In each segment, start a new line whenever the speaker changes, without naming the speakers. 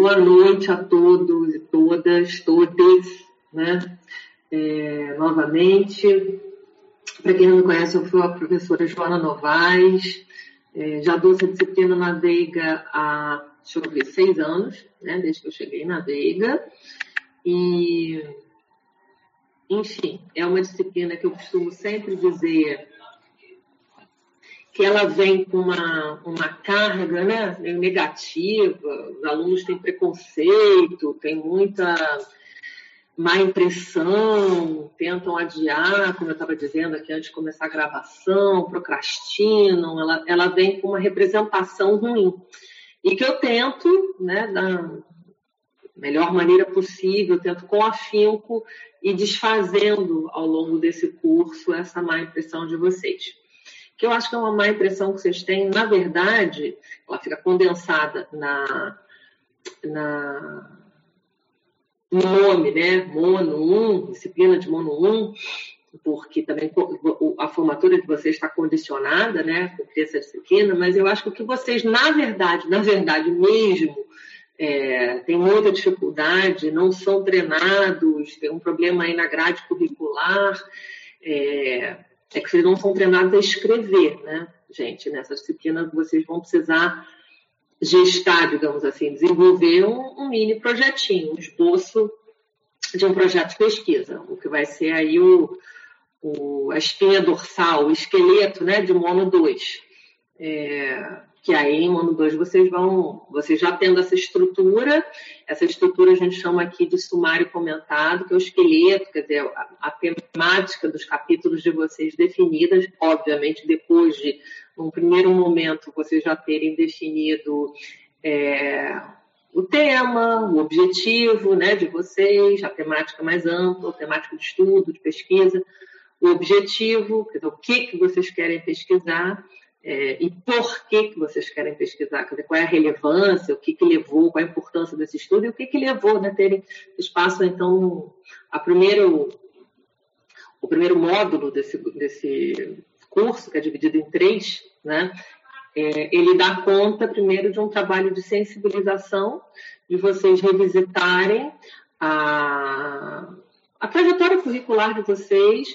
Boa noite a todos e todas, todas, né? É, novamente, para quem não me conhece, eu fui a professora Joana Novaes, é, já dou essa disciplina na Veiga há, deixa eu ver, seis anos, né? Desde que eu cheguei na Veiga. E, enfim, é uma disciplina que eu costumo sempre dizer que ela vem com uma, uma carga né, negativa, os alunos têm preconceito, tem muita má impressão, tentam adiar, como eu estava dizendo aqui antes de começar a gravação, procrastinam, ela, ela vem com uma representação ruim. E que eu tento, né, da melhor maneira possível, tento com afinco e desfazendo ao longo desse curso essa má impressão de vocês que eu acho que é uma má impressão que vocês têm, na verdade, ela fica condensada na, na no nome, né? Mono 1, disciplina de Mono 1, porque também a formatura de vocês está condicionada, né, com essa disciplina, mas eu acho que o que vocês, na verdade, na verdade mesmo, é, têm muita dificuldade, não são treinados, tem um problema aí na grade curricular, é, é que vocês não são treinados a escrever, né, gente? Nessa disciplina vocês vão precisar gestar, digamos assim, desenvolver um, um mini projetinho, um esboço de um projeto de pesquisa, o que vai ser aí o, o a espinha dorsal, o esqueleto, né, de Mono 2. É, que aí em ano 2 vocês vão, vocês já tendo essa estrutura, essa estrutura a gente chama aqui de sumário comentado, que é o esqueleto, quer dizer, a, a temática dos capítulos de vocês definidas, obviamente depois de, num primeiro momento, vocês já terem definido é, o tema, o objetivo né, de vocês, a temática mais ampla, a temática de estudo, de pesquisa, o objetivo, quer dizer, o que, que vocês querem pesquisar, é, e por que, que vocês querem pesquisar, dizer, qual é a relevância, o que, que levou, qual é a importância desse estudo e o que, que levou, né, terem espaço, então, a primeiro, o primeiro módulo desse, desse curso, que é dividido em três, né, é, ele dá conta, primeiro, de um trabalho de sensibilização, de vocês revisitarem a, a trajetória curricular de vocês,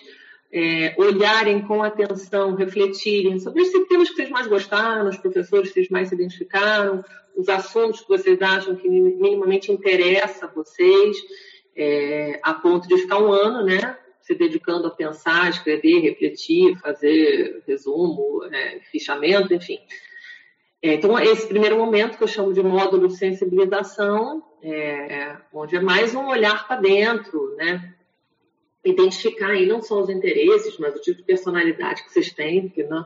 é, olharem com atenção, refletirem sobre os temas que vocês mais gostaram, os professores que vocês mais se identificaram, os assuntos que vocês acham que minimamente interessa a vocês, é, a ponto de ficar um ano, né, se dedicando a pensar, escrever, refletir, fazer resumo, é, fichamento, enfim. É, então, esse primeiro momento que eu chamo de módulo de sensibilização, é, onde é mais um olhar para dentro, né? Identificar aí não só os interesses, mas o tipo de personalidade que vocês têm, porque né,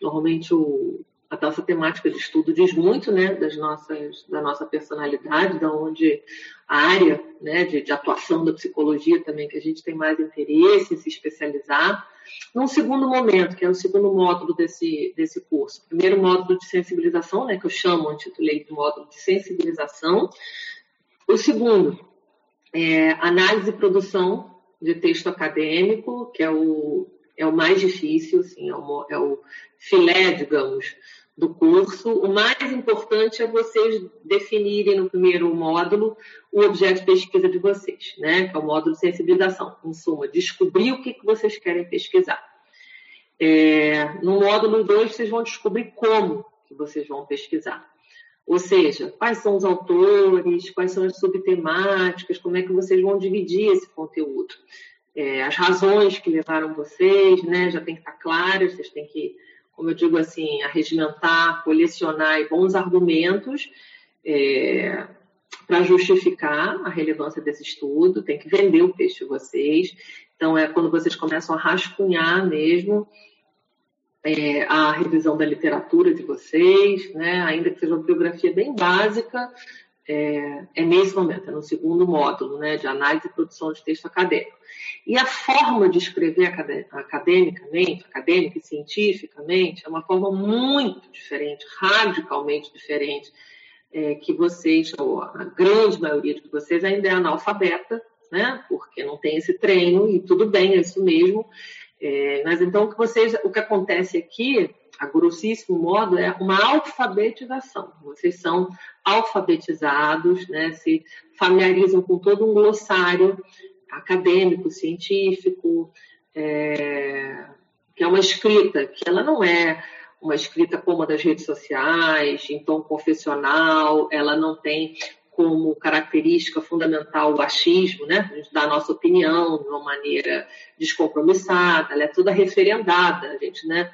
normalmente o, a nossa temática de estudo diz muito né, das nossas, da nossa personalidade, da onde a área né, de, de, atuação da psicologia também, que a gente tem mais interesse em se especializar. Num segundo momento, que é o segundo módulo desse, desse curso. Primeiro módulo de sensibilização, né, que eu chamo, intitulei de módulo de sensibilização. O segundo, é análise e produção de texto acadêmico, que é o, é o mais difícil, assim, é, o, é o filé, digamos, do curso. O mais importante é vocês definirem no primeiro módulo o objeto de pesquisa de vocês, né? que é o módulo de sensibilização. Em suma, descobrir o que, que vocês querem pesquisar. É, no módulo 2, vocês vão descobrir como que vocês vão pesquisar. Ou seja, quais são os autores, quais são as subtemáticas, como é que vocês vão dividir esse conteúdo. É, as razões que levaram vocês, né, já tem que estar claras, vocês têm que, como eu digo assim, arregimentar, colecionar bons argumentos é, para justificar a relevância desse estudo, tem que vender o peixe de vocês. Então, é quando vocês começam a rascunhar mesmo é, a revisão da literatura de vocês, né? ainda que seja uma biografia bem básica, é, é, nesse momento, é no segundo módulo, né, de análise e produção de texto acadêmico. E a forma de escrever academicamente, acadêmica e cientificamente, é uma forma muito diferente, radicalmente diferente, é, que vocês, ou a grande maioria de vocês, ainda é analfabeta, né, porque não tem esse treino, e tudo bem, é isso mesmo, é, mas então o que vocês, o que acontece aqui, a grossíssimo modo, é uma alfabetização. Vocês são alfabetizados, né, se familiarizam com todo um glossário acadêmico, científico, é, que é uma escrita, que ela não é uma escrita como a das redes sociais, em tom confessional, ela não tem como característica fundamental o achismo, né? A gente dá a nossa opinião de uma maneira descompromissada, ela é toda referendada, a gente, né?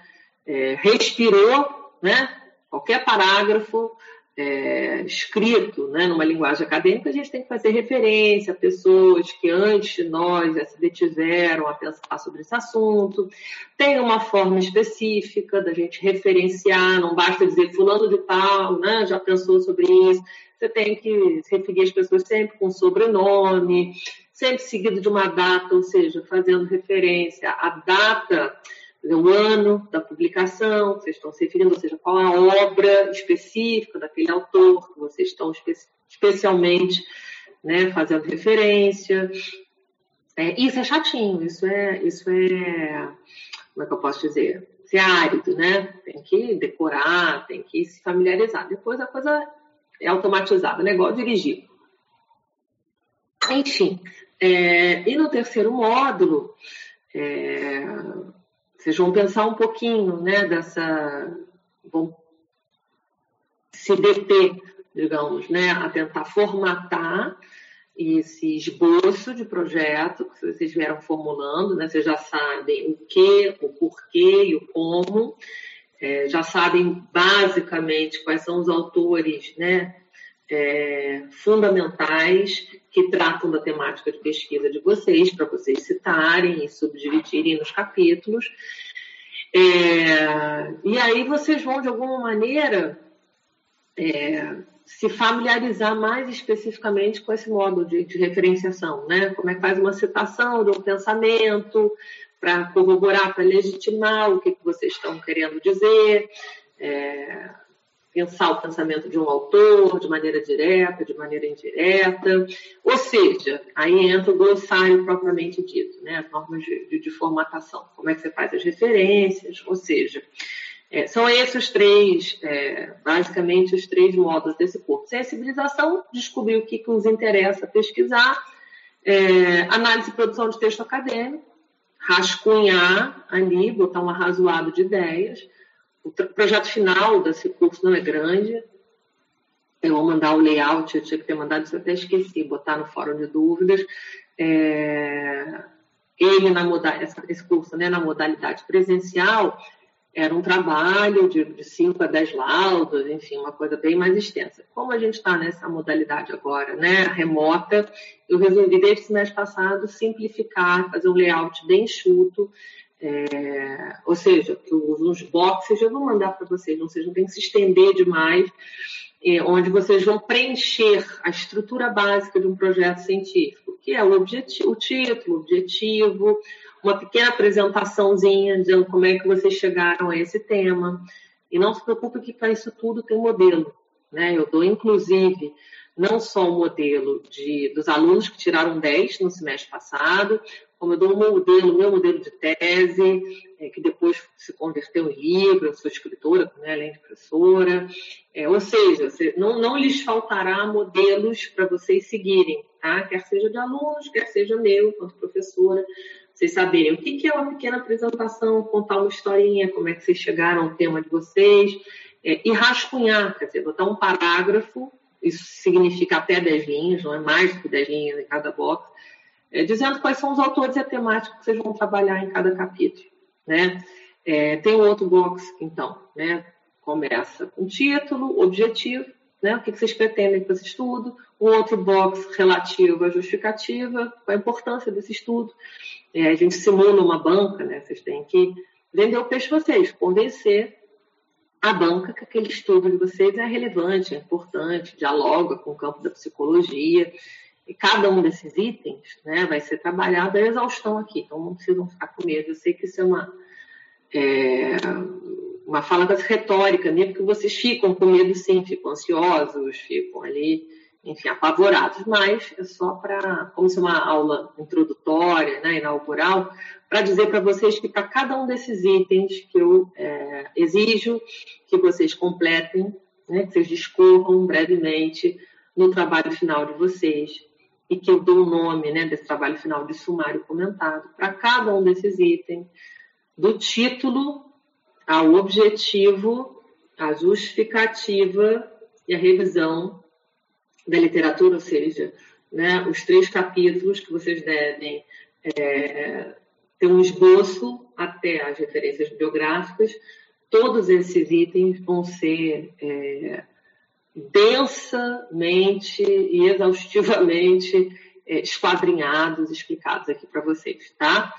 É, respirou, né? Qualquer parágrafo é, escrito né, numa linguagem acadêmica, a gente tem que fazer referência a pessoas que antes de nós já se detiveram a pensar sobre esse assunto. Tem uma forma específica da gente referenciar, não basta dizer fulano de tal, né, já pensou sobre isso. Você tem que se referir às pessoas sempre com sobrenome, sempre seguido de uma data, ou seja, fazendo referência à data o ano da publicação, vocês estão se referindo, ou seja, qual a obra específica daquele autor que vocês estão espe especialmente né, fazendo referência. É, isso é chatinho, isso é, isso é, como é que eu posso dizer? Isso é árido, né? Tem que decorar, tem que se familiarizar. Depois a coisa é automatizada, né? igual dirigir. Enfim, é, e no terceiro módulo, é, vocês vão pensar um pouquinho, né, dessa. vão se deter, digamos, né, a tentar formatar esse esboço de projeto que vocês vieram formulando, né? Vocês já sabem o que, o porquê e o como, é, já sabem basicamente quais são os autores, né? É, fundamentais que tratam da temática de pesquisa de vocês, para vocês citarem e subdividirem nos capítulos. É, e aí vocês vão, de alguma maneira, é, se familiarizar mais especificamente com esse modo de, de, referenciação, né? Como é que faz uma citação de um pensamento para corroborar, para legitimar o que, que vocês estão querendo dizer. É, pensar o pensamento de um autor de maneira direta, de maneira indireta, ou seja, aí entra o glossário propriamente dito, né, as normas de, de, de formatação, como é que você faz as referências, ou seja, é, são esses os três, é, basicamente os três modos desse curso. Sensibilização, descobrir o que, que nos interessa pesquisar, é, análise e produção de texto acadêmico, rascunhar ali, botar um arrazoado de ideias, o projeto final desse curso não é grande. Eu vou mandar o layout, eu tinha que ter mandado isso, até esqueci, botar no fórum de dúvidas. É, ele, na modalidade, esse curso né, na modalidade presencial, era um trabalho de 5 a 10 laudos, enfim, uma coisa bem mais extensa. Como a gente está nessa modalidade agora, né, remota, eu resolvi, desde o semestre passado, simplificar, fazer um layout bem enxuto, é, ou seja, que os boxes eu vou mandar para vocês, seja, não tem que se estender demais, é, onde vocês vão preencher a estrutura básica de um projeto científico, que é o, objetivo, o título, o objetivo, uma pequena apresentaçãozinha dizendo como é que vocês chegaram a esse tema. E não se preocupe que para isso tudo tem modelo. Né? Eu dou, inclusive, não só o modelo de, dos alunos que tiraram 10 no semestre passado, como eu dou um modelo, meu modelo de tese, é, que depois se converteu em livro, eu sou escritora, né, além de professora. É, ou seja, você, não, não lhes faltará modelos para vocês seguirem, tá? quer seja de alunos, quer seja meu, quanto professora, vocês saberem o que, que é uma pequena apresentação, contar uma historinha, como é que vocês chegaram ao tema de vocês, é, e rascunhar, quer dizer, botar um parágrafo, isso significa até 10 linhas, não é mais do que 10 linhas em cada box, é, dizendo quais são os autores e a temática que vocês vão trabalhar em cada capítulo. Né? É, tem um outro box, então, né? começa com título, objetivo, né? o que vocês pretendem com esse estudo, um outro box relativo à justificativa, qual a importância desse estudo. É, a gente simula uma banca, né? vocês têm que vender o peixe vocês, convencer a banca que aquele estudo de vocês é relevante, é importante, dialoga com o campo da psicologia, e cada um desses itens né, vai ser trabalhado a exaustão aqui, então não precisam ficar com medo. Eu sei que isso é uma, é, uma fala das retórica, mesmo que vocês ficam com medo sim, ficam ansiosos, ficam ali, enfim, apavorados, mas é só para, como se uma aula introdutória, né, inaugural, para dizer para vocês que para cada um desses itens que eu é, exijo que vocês completem, né, que vocês discorram brevemente no trabalho final de vocês, e que eu dou o nome né, desse trabalho final de sumário comentado, para cada um desses itens, do título ao objetivo, a justificativa e a revisão da literatura, ou seja, né, os três capítulos que vocês devem é, ter um esboço até as referências bibliográficas, todos esses itens vão ser é, densamente e exaustivamente é, esquadrinhados, explicados aqui para vocês, tá?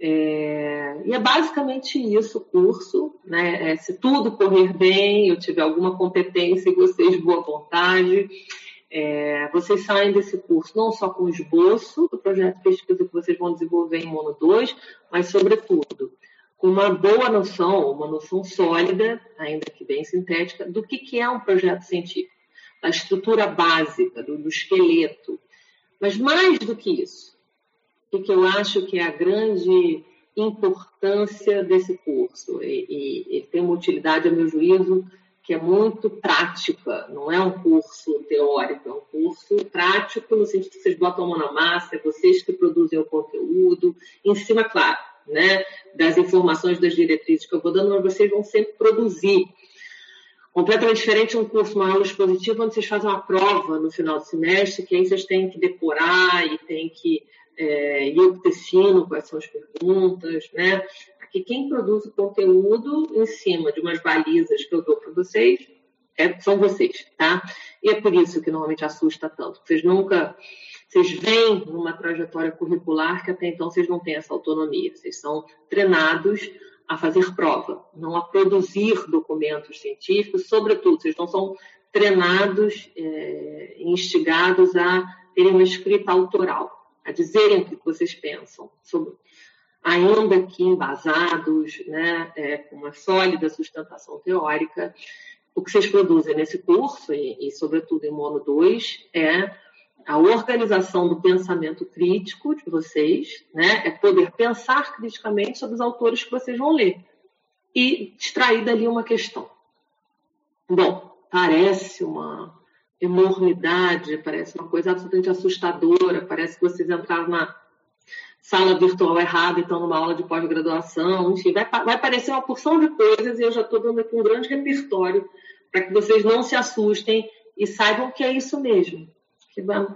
É, e é basicamente isso o curso, né? É, se tudo correr bem, eu tiver alguma competência e vocês boa vontade, é, vocês saem desse curso não só com o esboço do projeto de pesquisa que vocês vão desenvolver em Mono 2, mas, sobretudo, com uma boa noção, uma noção sólida, ainda que bem sintética, do que, que é um projeto científico, da estrutura básica, do, do esqueleto. Mas mais do que isso, o que eu acho que é a grande importância desse curso, e, ele tem uma utilidade, a meu juízo, que é muito prática, não é um curso teórico, é um curso prático no sentido que vocês botam a mão na massa, é vocês que produzem o conteúdo, em cima, claro, né, das informações, das diretrizes que eu vou dando, mas vocês vão sempre produzir. Completamente diferente um curso, uma aula expositiva, onde vocês fazem uma prova no final do semestre, que aí vocês têm que decorar e têm que é, ir obtecendo quais são as perguntas, né? que quem produz o conteúdo em cima de umas balizas que eu dou para vocês é, são vocês, tá? E é por isso que normalmente assusta tanto. Vocês nunca, vocês vêm numa trajetória curricular que até então vocês não têm essa autonomia. Vocês são treinados a fazer prova, não a produzir documentos científicos, sobretudo, vocês não são treinados, é, instigados a terem uma escrita autoral, a dizerem o que vocês pensam sobre, ainda que embasados, né, é, com uma sólida sustentação teórica, o que vocês produzem nesse curso, e, e sobretudo em Mono 2, é a organização do pensamento crítico de vocês, né, é poder pensar criticamente sobre os autores que vocês vão ler e extrair dali uma questão. Bom, parece uma enormidade, parece uma coisa absolutamente assustadora, parece que vocês entraram na sala virtual errada, então numa aula de pós-graduação, enfim, vai, vai aparecer uma porção de coisas e eu já estou dando aqui um grande repertório para que vocês não se assustem e saibam que é isso mesmo.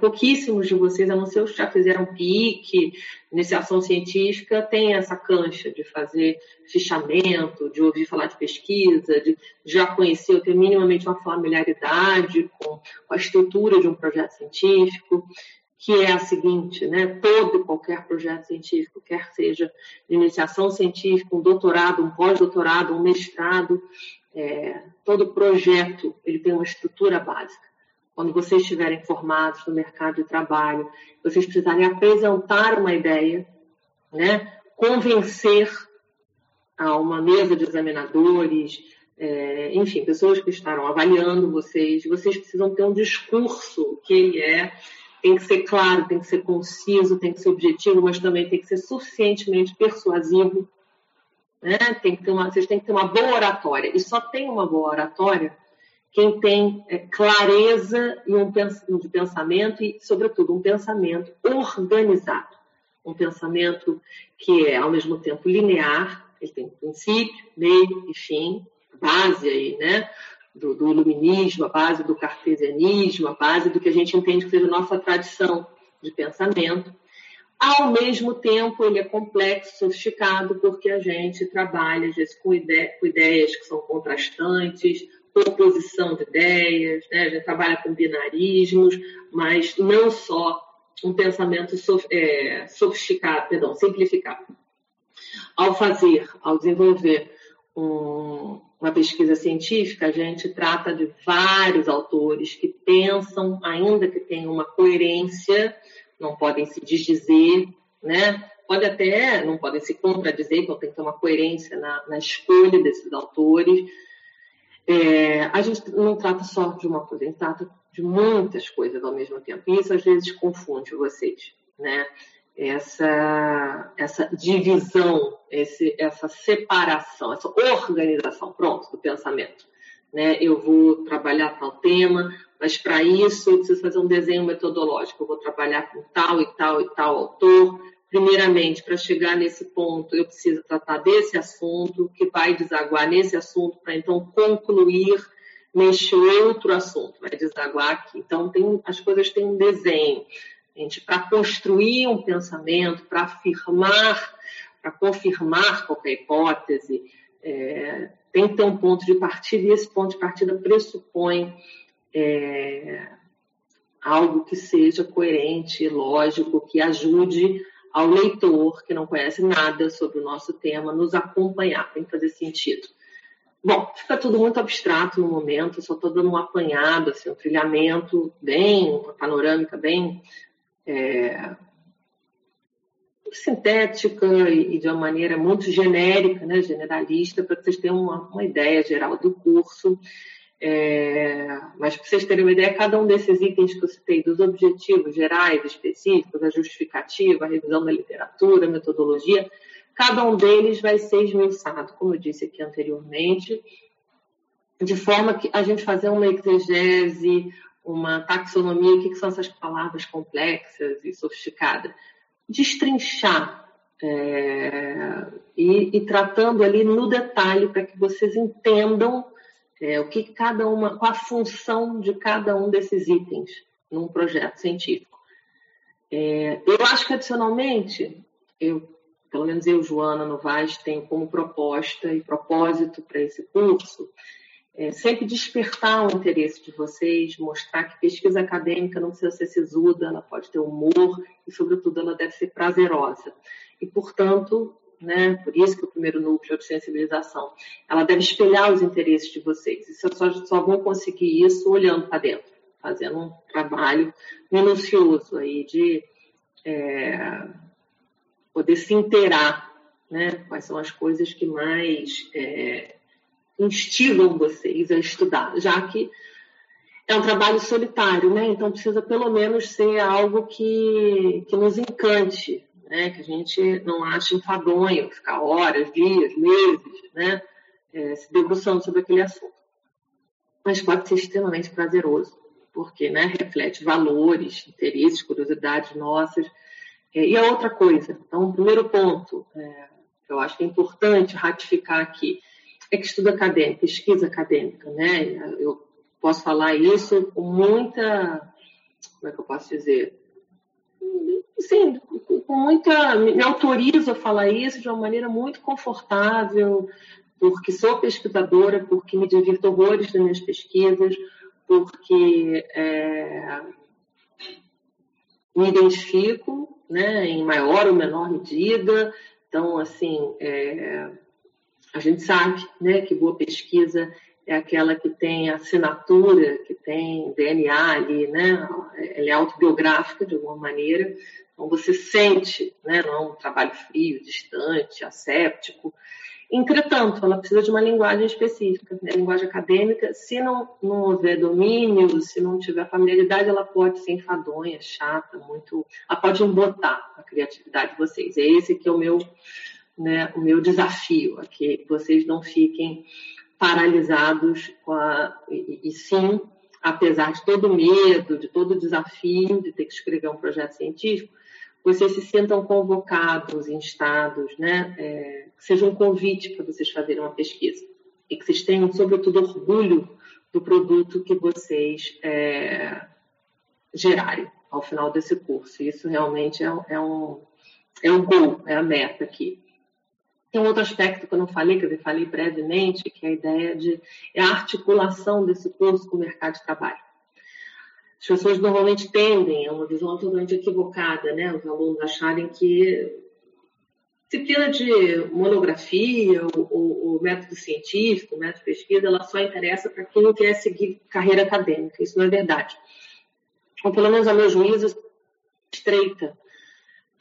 Pouquíssimos de vocês, a não ser os que já fizeram PIC, iniciação científica, têm essa cancha de fazer fichamento, de ouvir falar de pesquisa, de já conhecer ou ter minimamente uma familiaridade com a estrutura de um projeto científico que é a seguinte, né? Todo e qualquer projeto científico, quer seja de iniciação científica, um doutorado, um pós-doutorado, um mestrado, é, todo projeto ele tem uma estrutura básica. Quando vocês estiverem formados no mercado de trabalho, vocês precisarem apresentar uma ideia, né? Convencer a uma mesa de examinadores, é, enfim, pessoas que estarão avaliando vocês, vocês precisam ter um discurso que ele é tem que ser claro, tem que ser conciso, tem que ser objetivo, mas também tem que ser suficientemente persuasivo. Né? Tem que ter uma, vocês têm que ter uma boa oratória. E só tem uma boa oratória quem tem é, clareza e um de pensamento e, sobretudo, um pensamento organizado. Um pensamento que é, ao mesmo tempo, linear, ele tem princípio, meio e fim, base aí, né? do, do iluminismo, a base do cartesianismo, a base do que a gente entende que seja a nossa tradição de pensamento. Ao mesmo tempo, ele é complexo, sofisticado, porque a gente trabalha, às vezes, com, ide com ideias que são contrastantes, oposição de ideias, né? a gente trabalha com binarismos, mas não só um pensamento é, sofisticado, perdão, simplificado. Ao fazer, ao desenvolver um, uma pesquisa científica, a gente trata de vários autores que pensam, ainda que tenham uma coerência, não podem se desdizer, né? Pode até, não podem se contradizer, então tem que ter uma coerência na, na escolha desses autores. É, a gente não trata só de uma coisa, a gente trata de muitas coisas ao mesmo tempo. E isso às vezes confunde vocês, né? Essa, essa divisão, esse, essa separação, essa organização, pronto, do pensamento. Né? Eu vou trabalhar tal tema, mas para isso eu preciso fazer um desenho metodológico. Eu vou trabalhar com tal e tal e tal autor. Primeiramente, para chegar nesse ponto, eu preciso tratar desse assunto, que vai desaguar nesse assunto, para então concluir neste outro assunto, vai desaguar aqui. Então, tem, as coisas têm um desenho. Gente, para construir um pensamento, para afirmar, para confirmar qualquer hipótese, é, tem que ter um ponto de partida, e esse ponto de partida pressupõe é, algo que seja coerente, lógico, que ajude ao leitor que não conhece nada sobre o nosso tema nos acompanhar, tem que fazer sentido. Bom, fica tudo muito abstrato no momento, só estou dando um apanhado, assim, um trilhamento bem, uma panorâmica bem é, sintética e, de uma maneira muito genérica, né, generalista, para que vocês tenham uma, uma ideia geral do curso. É, mas para vocês terem uma ideia, cada um desses itens que eu citei, dos objetivos gerais, específicos, a justificativa, a revisão da literatura, a metodologia, cada um deles vai ser esmiuçado, como eu disse aqui anteriormente, de forma que a gente fazer uma exegese, uma taxonomia, o que são essas palavras complexas e sofisticadas, destrinchar é, e, e, tratando ali no detalhe para que vocês entendam é, o que cada uma, qual a função de cada um desses itens num projeto científico. É, eu acho que adicionalmente, eu, pelo menos eu, Joana Novaes, tenho como proposta e propósito para esse curso é, sempre despertar o interesse de vocês, mostrar que pesquisa acadêmica não precisa ser sisuda, ela pode ter humor e, sobretudo, ela deve ser prazerosa. E, portanto, né, por isso que o primeiro núcleo de sensibilização, ela deve espelhar os interesses de vocês. E vocês só, só vão conseguir isso olhando para dentro, fazendo um trabalho minucioso aí de é, poder se inteirar, né, quais são as coisas que mais é, instigam vocês a estudar, já que é um trabalho solitário, né? Então precisa pelo menos ser algo que, que nos encante, né? Que a gente não ache enfadonho, ficar horas, dias, meses, né? É, se debruçando sobre aquele assunto. Mas pode ser extremamente prazeroso, porque né, reflete valores, interesses, curiosidades nossas. É, e a outra coisa, então, o primeiro ponto, é, eu acho que é importante ratificar aqui, é que estudo acadêmico, pesquisa acadêmica, né? Eu posso falar isso com muita, como é que eu posso dizer? Sim, com muita, me autorizo a falar isso de uma maneira muito confortável, porque sou pesquisadora, porque me divirto horrores nas minhas pesquisas, porque é, me identifico, né, em maior ou menor medida. Então, assim, é, a gente sabe né, que boa pesquisa é aquela que tem assinatura, que tem DNA ali, né? Ela é autobiográfica de alguma maneira. Então você sente, né? Não é um trabalho frio, distante, asséptico. Entretanto, ela precisa de uma linguagem específica, né? linguagem acadêmica. Se não, não houver domínio, se não tiver familiaridade, ela pode ser enfadonha, chata, muito. Ela pode embotar a criatividade de vocês. É esse que é o meu né, o meu desafio é que vocês não fiquem paralisados a, e, e, sim, apesar de todo o medo, de todo o desafio de ter que escrever um projeto científico, vocês se sintam convocados, instados, né, é, que seja um convite para vocês fazerem uma pesquisa e que vocês tenham, sobretudo, orgulho do produto que vocês é, gerarem ao final desse curso. Isso realmente é, é um é um gol, é a meta aqui. Tem um outro aspecto que eu não falei, quer dizer, falei brevemente, que é a ideia de é a articulação desse curso com o mercado de trabalho. As pessoas normalmente tendem a uma visão totalmente equivocada, né? Os alunos acharem que disciplina de monografia, o, método científico, o método de pesquisa, ela só interessa para quem não quer seguir carreira acadêmica. Isso não é verdade. Ou pelo menos a meu juízo, estreita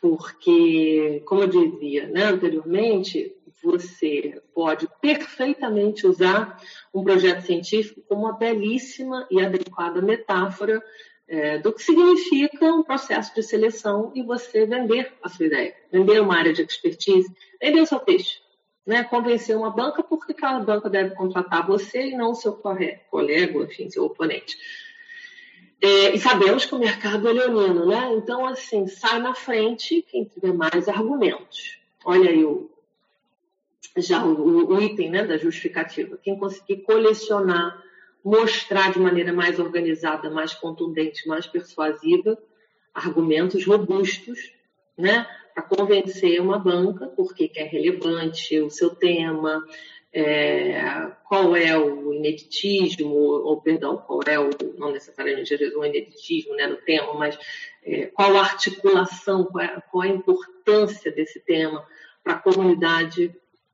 porque, como eu dizia né, anteriormente, você pode perfeitamente usar um projeto científico como uma belíssima e adequada metáfora é, do que significa um processo de seleção e você vender a sua ideia, vender uma área de expertise, vender o seu peixe. Né, convencer uma banca porque aquela banca deve contratar você e não o seu colega, enfim, seu oponente. É, e sabemos que o mercado é leonino, né? Então, assim, sai na frente quem tiver mais argumentos. Olha aí o, já o, o item né, da justificativa. Quem conseguir colecionar, mostrar de maneira mais organizada, mais contundente, mais persuasiva, argumentos robustos, né? Para convencer uma banca, porque é relevante o seu tema, é, qual é o ineditismo, ou perdão, qual é o, não necessariamente o ineditismo né, no tema, mas é, qual a articulação, qual, é, qual a importância desse tema para a comunidade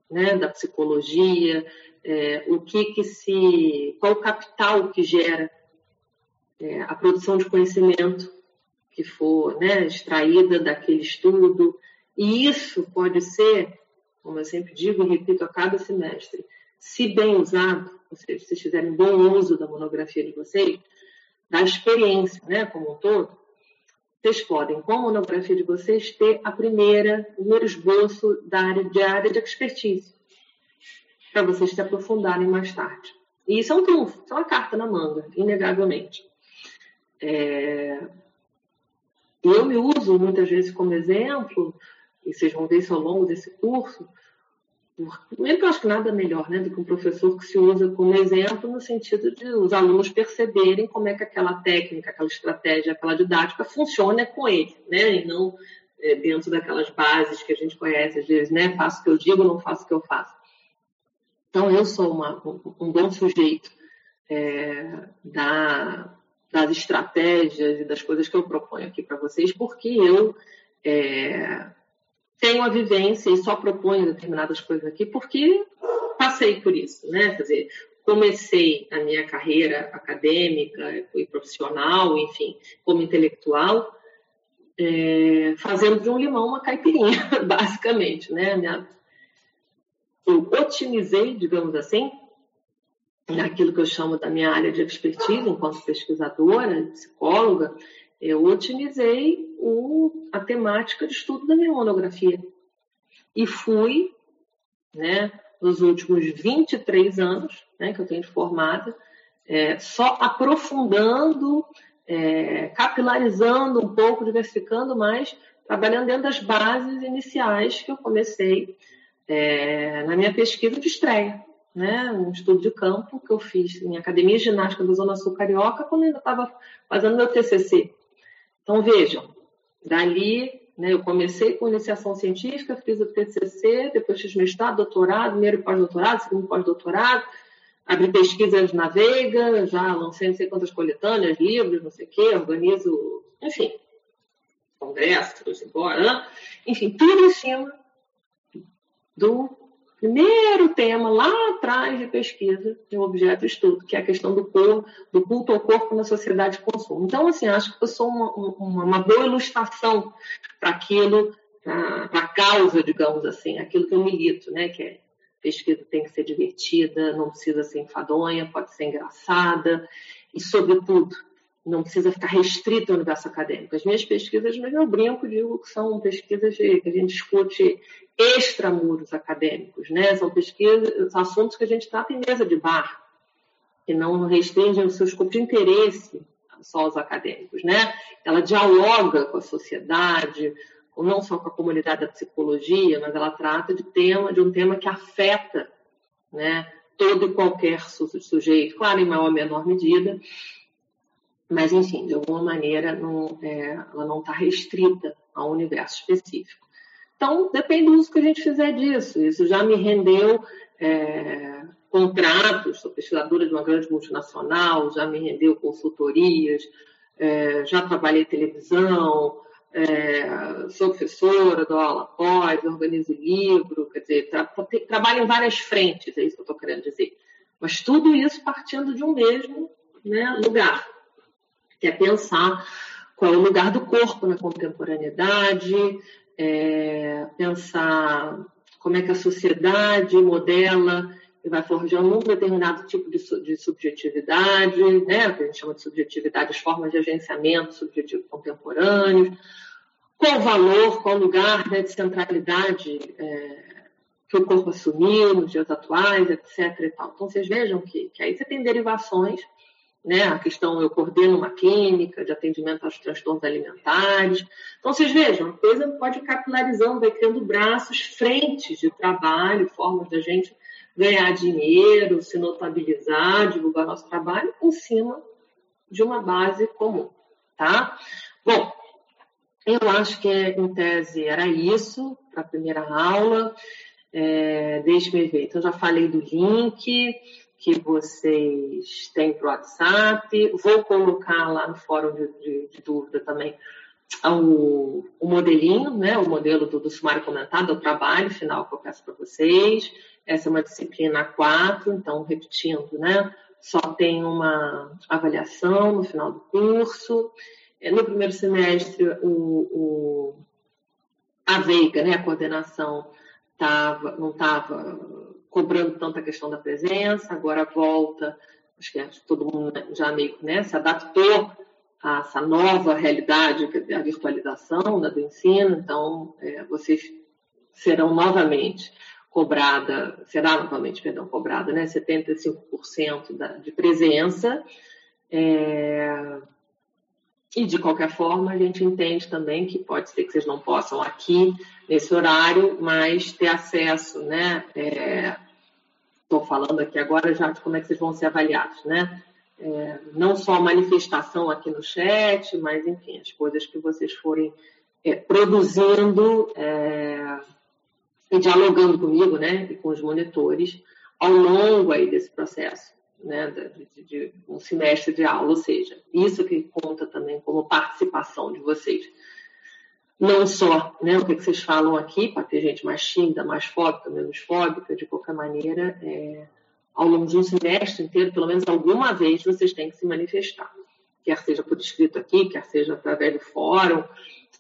né, da psicologia, é, o que que se, qual o capital que gera é, a produção de conhecimento que for né, extraída daquele estudo, e isso pode ser como eu sempre digo e repito a cada semestre, se bem usado, ou seja, se vocês fizerem bom uso da monografia de vocês, da experiência, né, como um todo, vocês podem, com a monografia de vocês, ter a primeira, o primeiro esboço da área de área de expertise, para vocês se aprofundarem mais tarde. E isso é um trunfo, isso é uma carta na manga, inegavelmente. É... Eu me uso muitas vezes como exemplo e vocês vão ver isso ao longo desse curso, primeiro que eu acho que nada melhor né, do que um professor que se usa como exemplo no sentido de os alunos perceberem como é que aquela técnica, aquela estratégia, aquela didática funciona com ele, né, e não é, dentro daquelas bases que a gente conhece, às vezes, né, faço o que eu digo, não faço o que eu faço. Então, eu sou uma, um, um, bom sujeito é, da, das estratégias e das coisas que eu proponho aqui para vocês, porque eu é, tenho a vivência e só proponho determinadas coisas aqui porque passei por isso, né? Quer dizer, comecei a minha carreira acadêmica e profissional, enfim, como intelectual, é, fazendo de um limão uma caipirinha, basicamente, né? Eu otimizei, digamos assim, naquilo que eu chamo da minha área de expertise enquanto pesquisadora, psicóloga, eu otimizei o, a temática de estudo da minha monografia. E fui, né, nos últimos 23 anos né, que eu tenho formada, é, só aprofundando, é, capilarizando um pouco, diversificando mais, trabalhando dentro das bases iniciais que eu comecei é, na minha pesquisa de estreia. Né, um estudo de campo que eu fiz em Academia Ginástica da Zona Sul Carioca, quando ainda estava fazendo meu TCC. Então, vejam, dali né, eu comecei com iniciação científica, fiz o TCC, depois fiz mestrado, doutorado, primeiro pós-doutorado, segundo pós-doutorado, abri pesquisas na Veiga, já lancei não sei quantas coletâneas, livros, não sei o quê, organizo, enfim, congressos, embora, enfim, tudo em cima do primeiro tema lá atrás de pesquisa de um objeto de estudo, que é a questão do corpo, do culto ao corpo na sociedade de consumo. Então, assim, acho que eu sou uma, uma, uma boa ilustração para aquilo, para a causa, digamos assim, aquilo que eu milito, né? Que é pesquisa tem que ser divertida, não precisa ser enfadonha, pode ser engraçada e, sobretudo, não precisa ficar restrito ao universo acadêmico. As minhas pesquisas, mas eu brinco, digo que são pesquisas que a gente discute extramuros acadêmicos, né? São pesquisas, assuntos que a gente trata em mesa de bar, que não restringem o seu escopo de interesse só aos acadêmicos, né? Ela dialoga com a sociedade, não só com a comunidade da psicologia, mas ela trata de tema, de um tema que afeta, né? Todo e qualquer sujeito, claro, em maior ou menor medida, mas, enfim, de alguma maneira, não, é, ela não está restrita a um universo específico. Então, depende do uso que a gente fizer disso. Isso já me rendeu é, contratos, sou pesquisadora de uma grande multinacional, já me rendeu consultorias, é, já trabalhei televisão, é, sou professora, dou aula pós, organizo livro, quer dizer, tra trabalho em várias frentes, é isso que eu estou querendo dizer. Mas tudo isso partindo de um mesmo né, lugar, que é pensar qual é o lugar do corpo na contemporaneidade, é, pensar como é que a sociedade modela e vai forjando um determinado tipo de, de subjetividade, né, que a gente chama de subjetividade, as formas de agenciamento subjetivo contemporâneo, qual o valor, qual o lugar né, de centralidade é, que o corpo assumiu nos dias atuais, etc. E tal. Então, vocês vejam que, que aí você tem derivações né? A questão, eu coordeno uma clínica de atendimento aos transtornos alimentares. Então, vocês vejam, a coisa pode capilarizando, vai criando braços, frentes de trabalho, formas da gente ganhar dinheiro, se notabilizar, divulgar nosso trabalho em cima de uma base comum, tá? Bom, eu acho que em tese era isso para a primeira aula. É, Deixe-me ver. Então, já falei do link que vocês têm para o WhatsApp. Vou colocar lá no fórum de, de, de dúvida também o, o, modelinho, né, o modelo do, do sumário comentado, o trabalho final que eu peço para vocês. Essa é uma disciplina 4, então, repetindo, né, só tem uma avaliação no final do curso. É, no primeiro semestre, o, o a Veiga, né, a coordenação, tava, não estava cobrando tanto a questão da presença, agora volta, acho que todo mundo já meio né, se adaptou a essa nova realidade, é a virtualização né, do ensino, então é, vocês serão novamente cobrada, será novamente, perdão, cobrada, né, 75% da, de presença, é, e de qualquer forma, a gente entende também que pode ser que vocês não possam aqui, nesse horário, mas ter acesso, né? Estou é, falando aqui agora já de como é que vocês vão ser avaliados, né? É, não só a manifestação aqui no chat, mas enfim, as coisas que vocês forem é, produzindo é, e dialogando comigo, né? E com os monitores ao longo aí desse processo né, de, de, um semestre de aula, ou seja, isso que conta também como participação de vocês. Não só né, o que, vocês falam aqui, para ter gente mais tímida, mais fóbica, menos fóbica, de qualquer maneira, é, ao longo de um semestre inteiro, pelo menos alguma vez, vocês têm que se manifestar. Quer seja por escrito aqui, quer seja através do fórum,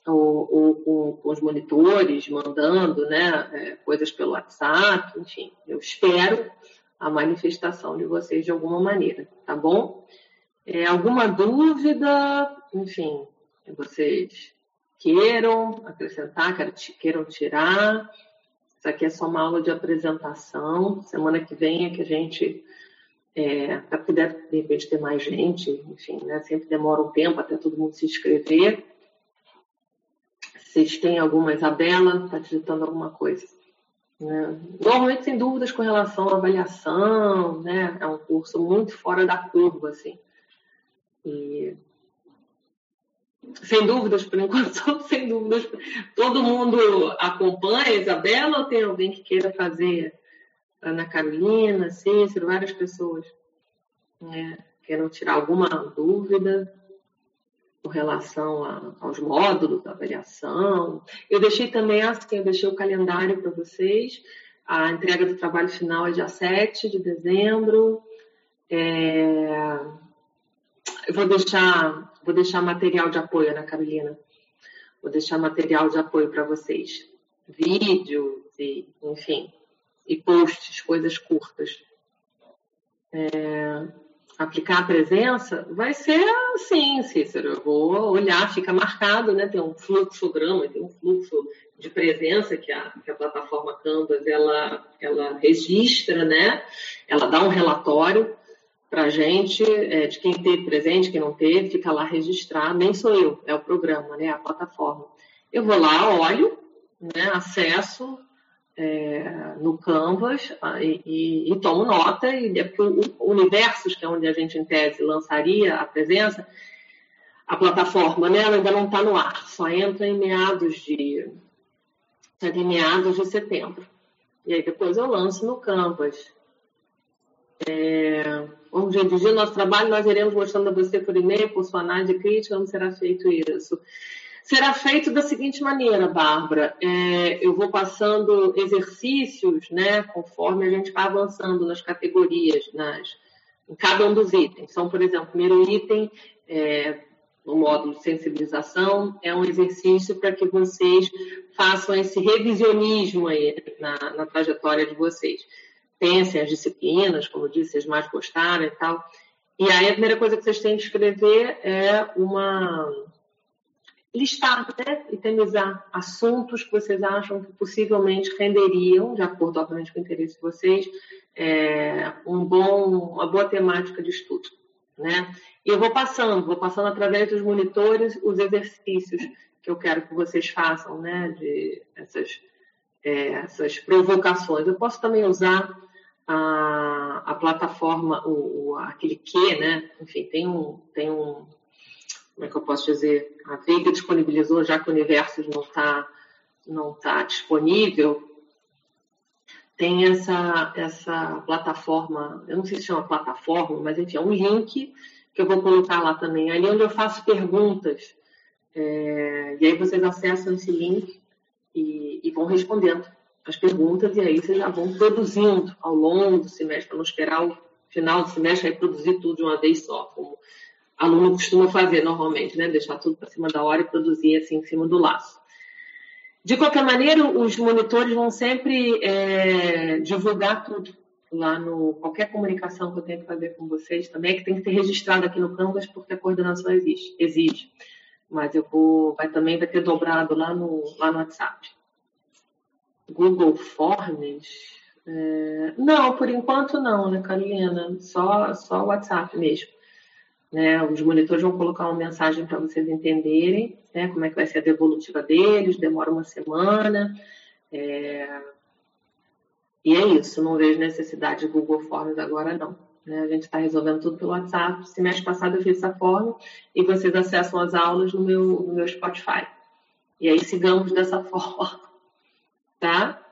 ou, ou com, com, os monitores, mandando né, é, coisas pelo WhatsApp, enfim. Eu espero a manifestação de vocês de alguma maneira, tá bom? É, alguma dúvida, enfim, vocês queiram acrescentar, queiram tirar. Isso aqui é só uma aula de apresentação. Semana que vem é que a gente, é, para de repente ter mais gente, enfim, né? Sempre demora um tempo até todo mundo se inscrever. Vocês têm alguma, Isabela, está digitando alguma coisa? Né? Normalmente sem dúvidas com relação à avaliação, né? É um curso muito fora da curva, assim. E sem dúvidas, por enquanto, sem dúvidas. Todo mundo acompanha, Isabela, ou tem alguém que queira fazer? Ana Carolina, Cícero, várias pessoas né? queiram tirar alguma dúvida com relação a, aos módulos da avaliação. Eu deixei também assim, eu deixei o calendário para vocês. A entrega do trabalho final é dia 7 de dezembro. É... Eu vou deixar, vou deixar material de apoio, Ana Carolina. Vou deixar material de apoio para vocês. Vídeos e, enfim, e posts, coisas curtas. É aplicar a presença, vai ser assim, Cícero. Eu vou olhar, fica marcado, né? Tem um fluxograma, tem um fluxo de presença que a, que a plataforma Canvas ela, ela registra, né? Ela dá um relatório para a gente é, de quem teve presente, quem não teve, fica lá registrado. Nem sou eu, é o programa, né? A plataforma. Eu vou lá, olho, né? Acesso, é, no Canvas ah, e, e, e, tomo nota, e é porque o Universos, que é onde a gente, em tese, lançaria a presença, a plataforma né, ainda não está no ar, só entra em meados de, em meados de setembro. E aí depois eu lanço no Canvas. É, vamos redigir nosso trabalho, nós iremos mostrando a você por e-mail, por sua análise crítica, como será feito isso será feito da seguinte maneira, Bárbara. É, eu vou passando exercícios, né, conforme a gente vai avançando nas categorias, nas, em cada um dos itens. Então, por exemplo, o primeiro item é, no módulo de sensibilização, é um exercício para que vocês façam esse revisionismo aí na, na trajetória de vocês. Pensem as disciplinas, como eu disse, vocês mais gostaram e tal. E aí a primeira coisa que vocês têm que escrever é uma listar, né, itemizar assuntos que vocês acham que possivelmente renderiam, de acordo, obviamente, com o interesse de vocês, é, um bom, uma boa temática de estudo. Né? E eu vou passando, vou passando através dos monitores os exercícios que eu quero que vocês façam, né, de essas, é, essas provocações. Eu posso também usar a, a plataforma, o, o, aquele que, né, enfim, tem um, tem um, como é que eu posso dizer, a Veiga disponibilizou, já que o universo não está não tá disponível, tem essa, essa plataforma, eu não sei se chama plataforma, mas enfim, é um link que eu vou colocar lá também, ali onde eu faço perguntas. É, e aí vocês acessam esse link e, e, vão respondendo as perguntas, e aí vocês já vão produzindo ao longo do semestre, para não esperar o final do semestre e produzir tudo de uma vez só, como aluno costuma fazer normalmente, né? Deixar tudo para cima da hora e produzir assim em cima do laço. De qualquer maneira, os monitores vão sempre é, divulgar tudo lá no qualquer comunicação que eu tenho que fazer com vocês também, é que tem que ser registrado aqui no Canvas porque a coordenação exige, exige. Mas eu vou, vai também vai ter dobrado lá no, lá no WhatsApp. Google Forms? É, não, por enquanto não, né, Carolina? Só, só o WhatsApp mesmo. Né? Os monitores vão colocar uma mensagem para vocês entenderem né? como é que vai ser a devolutiva deles, demora uma semana. É... E é isso, não vejo necessidade de Google Forms agora não. Né? A gente está resolvendo tudo pelo WhatsApp. Semestre passado eu fiz essa forma e vocês acessam as aulas no meu, no meu Spotify. E aí sigamos dessa forma, tá?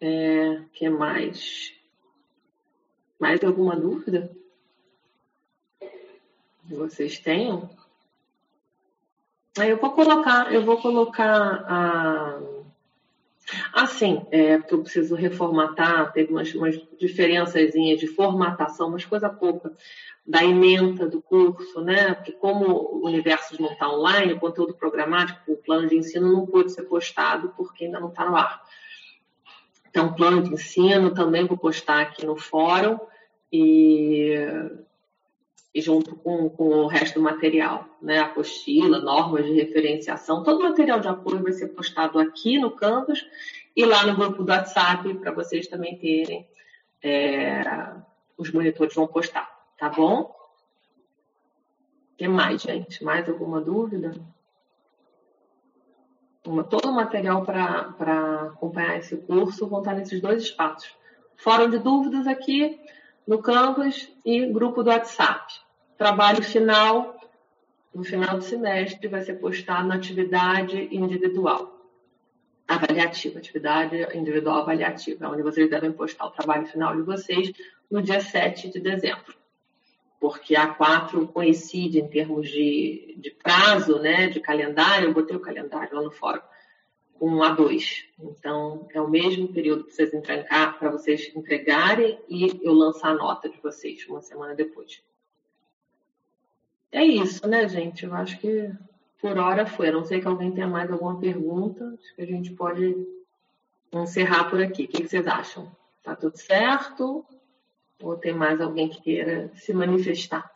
É, que mais? Mais alguma dúvida? Vocês tenham. Aí eu vou colocar, eu vou colocar a. Assim, é, porque eu preciso reformatar, teve umas, umas de formatação, mas coisa pouca, da ementa do curso, né? Porque como o universo não está online, o conteúdo programático, o plano de ensino não pôde ser postado porque ainda não está no ar. Então, plano de ensino também vou postar aqui no fórum e e junto com, com o resto do material, né? Apostila, normas de referenciação, todo o material de apoio vai ser postado aqui no Canvas e lá no grupo do WhatsApp para vocês também terem. É, os monitores vão postar, tá bom? O que mais, gente? Mais alguma dúvida? Todo o material para acompanhar esse curso vão estar nesses dois espaços. Fórum de dúvidas aqui no Canvas e grupo do WhatsApp. Trabalho final, no final do semestre, vai ser postado na atividade individual. Avaliativa, atividade individual avaliativa, onde vocês devem postar o trabalho final de vocês no dia 7 de dezembro. Porque a 4 coincide em termos de, de prazo, né, de calendário, eu botei o calendário lá no fórum, com a 2. Então, é o mesmo período para vocês entregar, para vocês entregarem e eu lançar a nota de vocês uma semana depois. É isso, né, gente? Eu acho que por hora foi. A não sei que alguém tenha mais alguma pergunta. Acho que a gente pode encerrar por aqui. O que vocês acham? Tá tudo certo? Ou tem mais alguém que queira se manifestar?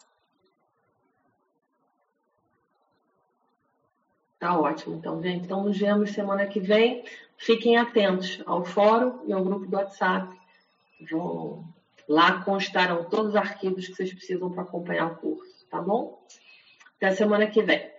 Tá ótimo. Então, gente, então nos vemos semana que vem. Fiquem atentos ao fórum e ao grupo do WhatsApp. Lá constarão todos os arquivos que vocês precisam para acompanhar o curso tá bom? Até semana que vem.